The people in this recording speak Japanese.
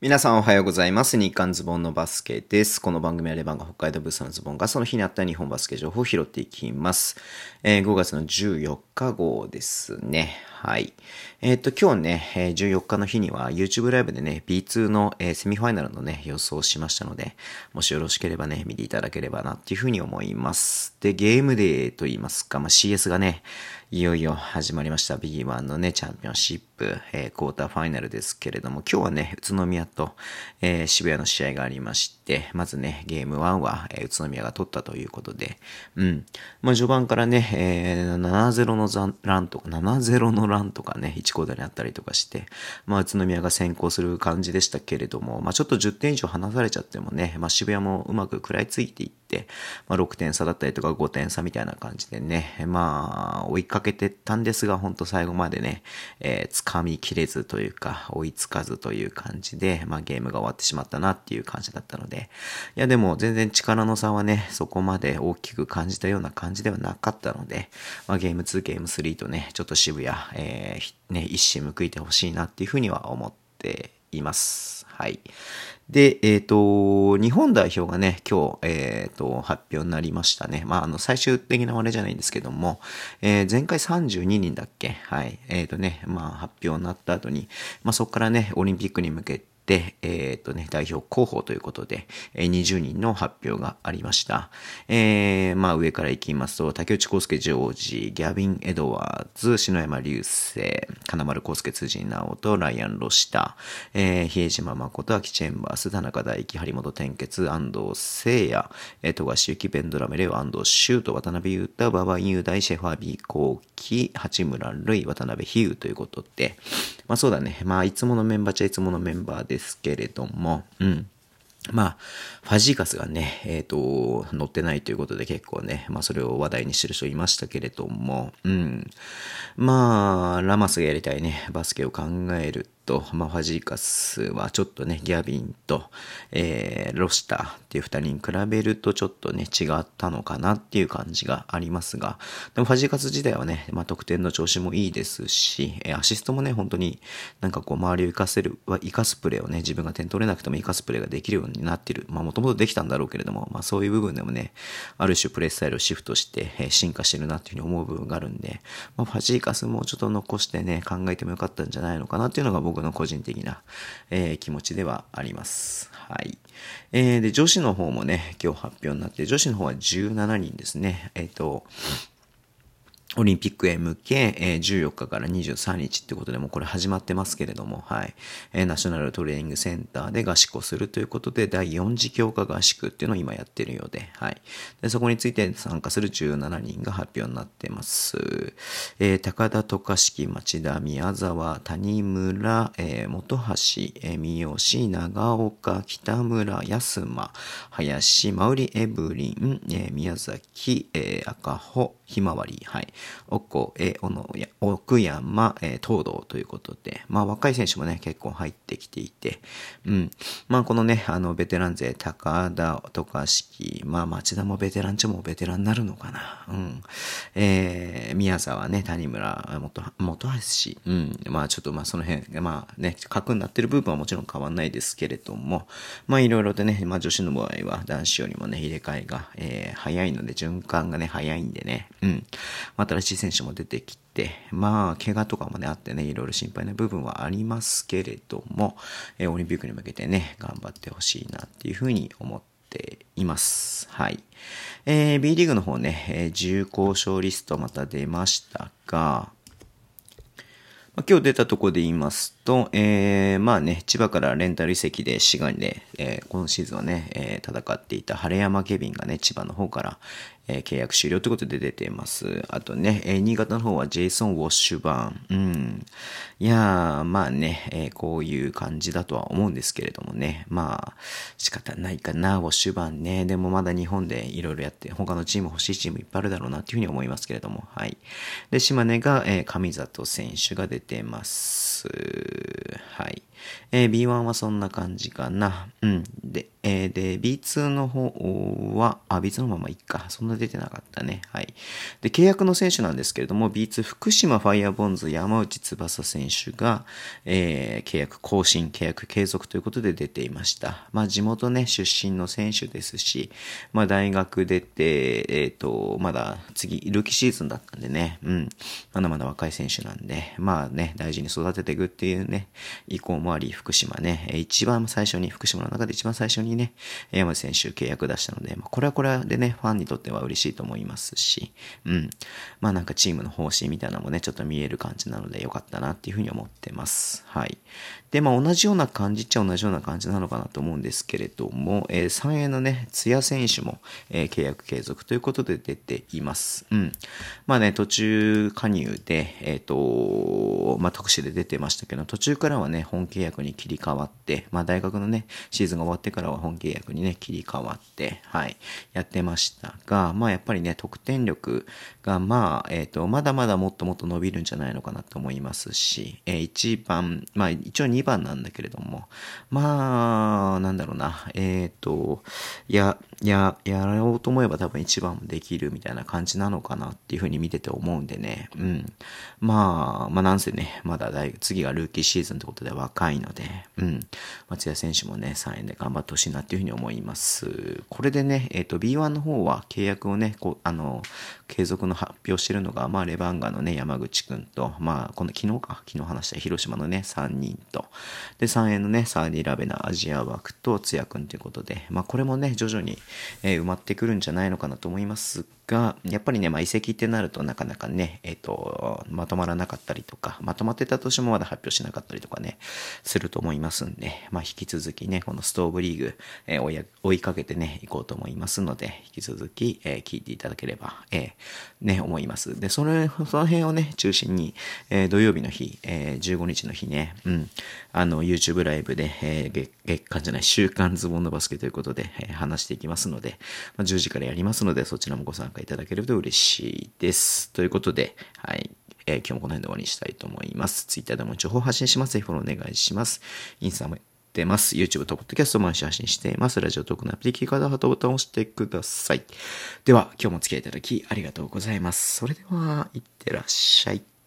皆さんおはようございます。日刊ズボンのバスケです。この番組はレバンが北海道ブースのズボンがその日にあった日本バスケ情報を拾っていきます。えー5月の14日号ですね。はい。えっ、と、今日ね、14日の日には YouTube ライブでね、B2 の、えーセミファイナルのね、予想しましたので、もしよろしければね、見ていただければなっていうふうに思います。で、ゲームデーと言いますか、まあ、CS がね、いよいよ始まりました。B1 のね、チャンピオンシップ、えークォーターファイナルですけれども、今日はね、宇都宮と、えー渋谷の試合がありまして、まずね、ゲーム1は、えー宇都宮が取ったということで、うん。まあ、序盤からね、えー7-0のランとか、7-0のランとかね、1コーダにあったりとかして、まあ、宇都宮が先行する感じでしたけれども、まあ、ちょっと10点以上離されちゃってもね、まあ、渋谷もうまく食らいついていって、まあ、6点差だったりとか5点差みたいな感じでね、まあ、追いかけてったんですが、本当最後までね、えー掴みきれずというか、追いつかずという感じで、まあ、ゲームが終わってしまったなっていう感じだったので、いや、でも全然力の差はね、そこまで大きく感じたような感じではなかったので、まあ、ゲーム2、ゲーム3とね、ちょっと渋谷、えーね、一矢報いてほしいなっていうふうには思っています。はい。で、えっ、と、日本代表がね、今日、えっ、と、発表になりましたね。まあ、あの、最終的なあれじゃないんですけども、えー前回32人だっけ？はい。えっ、とね、まあ、発表になった後に、まあ、そこからね、オリンピックに向けて、で、えっ、とね、代表候補ということで、20人の発表がありました。えー、まあ上からいきますと、竹内康介ジョージ、ギャビン・エドワーズ、篠山流星、金丸康介辻直人、ライアン・ロシタ、えー、比江島誠、秋チェンバース、田中大輝、張本天傑、安藤聖也、えー、富樫幸、ベンドラメレオ、安藤修斗、渡辺裕太、馬場雄大、シェファービー、コーキ、八村塁、渡辺比喩ということで、まあそうだね。まあいつものメンバーっちゃいつものメンバーですけれども、うん。まあ、ファジーカスがね、えっ、と、乗ってないということで結構ね、まあそれを話題にしてる人いましたけれども、うん。まあ、ラマスがやりたいね、バスケを考えると、まあファジーカスはちょっとね、ギャビンと、えーロシターっていう二人に比べるとちょっとね、違ったのかなっていう感じがありますが、でもファジーカス自体はね、まあ得点の調子もいいですし、えーアシストもね、本当になんかこう周りを生かせる、は生かすプレーをね、自分が点取れなくても生かすプレーができるようになっている。まあもともとできたんだろうけれども、まあそういう部分でもね、ある種プレースタイルをシフトして、えー進化してるなっていうふうに思う部分があるんで、まあファジーカスもちょっと残してね、考えてもよかったんじゃないのかなっていうのが僕の個人的な、えー気持ちではあります。はい。えーで、女子の方もね、今日発表になって、女子の方は17人ですね。えっ、と、オリンピックへ向け、えー14日から23日ってことでもこれ始まってますけれども、はい。ナショナルトレーニングセンターで合宿をするということで、第4次強化合宿っていうのを今やってるようで、はい。で、そこについて参加する17人が発表になってます。えー高田、渡嘉敷、町田、宮沢、谷村、えー本橋、えー三好、長岡、北村、安間、林、マウリ、エブリン、えー宮崎、えー赤穂、ひまわり、はい。おこ、えー、おのや、奥山、え東堂ということで、まあ若い選手もね、結構入ってきていて、うん。まあこのね、あの、ベテラン勢、高田、渡嘉敷、まあ町田もベテランちもベテランになるのかな。うん。えー、宮沢ね、谷村、元、元橋、うん。まあちょっとまあその辺、まあね、核になってる部分はもちろん変わんないですけれども、まあいろいろとね、まあ女子の場合は男子よりもね、入れ替えが、えー、早いので、循環がね、早いんでね、うん。まあ新しい選手も出てきて、まあ、怪我とかもね、あってね、いろいろ心配な部分はありますけれども、えーオリンピックに向けてね、頑張ってほしいなっていうふうに思っています。はい。えー B リーグの方ね、えー自由交渉リストまた出ましたが、まあ今日出たとこで言いますと、えー、まあね、千葉からレンタル移籍で滋賀で、えー今シーズンはね、えー戦っていた晴山ケビンがね、千葉の方から、えー契約終了ということで出ています。あとね、えー新潟の方はジェイソン・ウォッシュバーン。うん。いやー、まあね、えーこういう感じだとは思うんですけれどもね。まあ、仕方ないかな、ウォッシュバーンね。でもまだ日本でいろいろやって、他のチーム欲しいチームいっぱいあるだろうなっていうふうに思いますけれども。はい。で、島根が、えー上里選手が出てます。はい。えー、B1 はそんな感じかな。うん。で、えー、で、B2 の方は、あ、B2 のままいっか。そんな出てなかったね。はい。で、契約の選手なんですけれども、B2 福島ファイアボンズ山内翼選手が、えー、契約更新、契約継続ということで出ていました。まあ、地元ね、出身の選手ですし、まあ、大学出て、えっ、ー、と、まだ次、ルーキーシーズンだったんでね、うん。まだまだ若い選手なんで、まあね、大事に育てていくっていうね、意向もあり、福島ね、一番最初に、福島の中で一番最初にね、山内選手契約出したので、まあ、これはこれでね、ファンにとっては嬉しいと思いますし、うん。まあなんかチームの方針みたいなのもね、ちょっと見える感じなのでよかったなっていうふうに思ってます。はい。で、まあ同じような感じっちゃ同じような感じなのかなと思うんですけれども、えー、三栄のね、津屋選手も、えー、契約継続ということで出ています。うん。まあね、途中加入で、えっ、ー、と、まあ特殊で出てましたけど、途中からはね、本契約に切り替わって、まあ大学のね、シーズンが終わってからは本契約にね、切り替わって、はい、やってましたが、まあやっぱりね、得点力が、まあ、えっ、と、まだまだもっともっと伸びるんじゃないのかなと思いますし、えー、一番、まあ一応2番なんだけれども、まあ、なんだろうな、えっ、ー、と、や、や、やろうと思えば多分一番もできるみたいな感じなのかなっていうふうに見てて思うんでね、うん。まあ、まあなんせね、まだ大次がルーキーシーズンってことで若いので、うん。松屋選手もね、3円で頑張ってほしいなっていうふうに思います。これでね、えっ、ー、と、B1 の方は契約をね、こう、あの、継続の発表してるのが、まあ、レバンガのね、山口くんと、まあ、この昨日か、昨日話した広島のね、3人と、で、3円のね、サーディ・ラベナ、アジア枠と、つやくんということで、まあ、これもね、徐々に、えー、埋まってくるんじゃないのかなと思いますが、やっぱりね、まあ、移籍ってなるとなかなかね、えっ、ー、と、まとまらなかったりとか、まとまってたとしてもまだ発表しなかったりとかね、すると思いますんで、まあ、引き続きね、このストーブリーグ、えー、追いかけてね、いこうと思いますので、引き続き、えー、聞いていただければ、えー、ね、思います。で、それ、その辺をね、中心に、えー、土曜日の日、えー、15日の日ね、うん、あの、YouTube ライブで、えー、月、月間じゃない、週刊ズボンのバスケということで、えー、話していきますので、まあ、10時からやりますので、そちらもご参加いただけると嬉しいです。ということで、はい。えー、今日もこの辺で終わりにしたいと思います。Twitter でも情報発信します。ぜひフォローお願いします。インスタもってます。YouTube と Podcast も毎週発信しています。ラジオトークのアプリキーカードハートボタンを押してください。では、今日もお付き合いいただきありがとうございます。それでは、いってらっしゃい。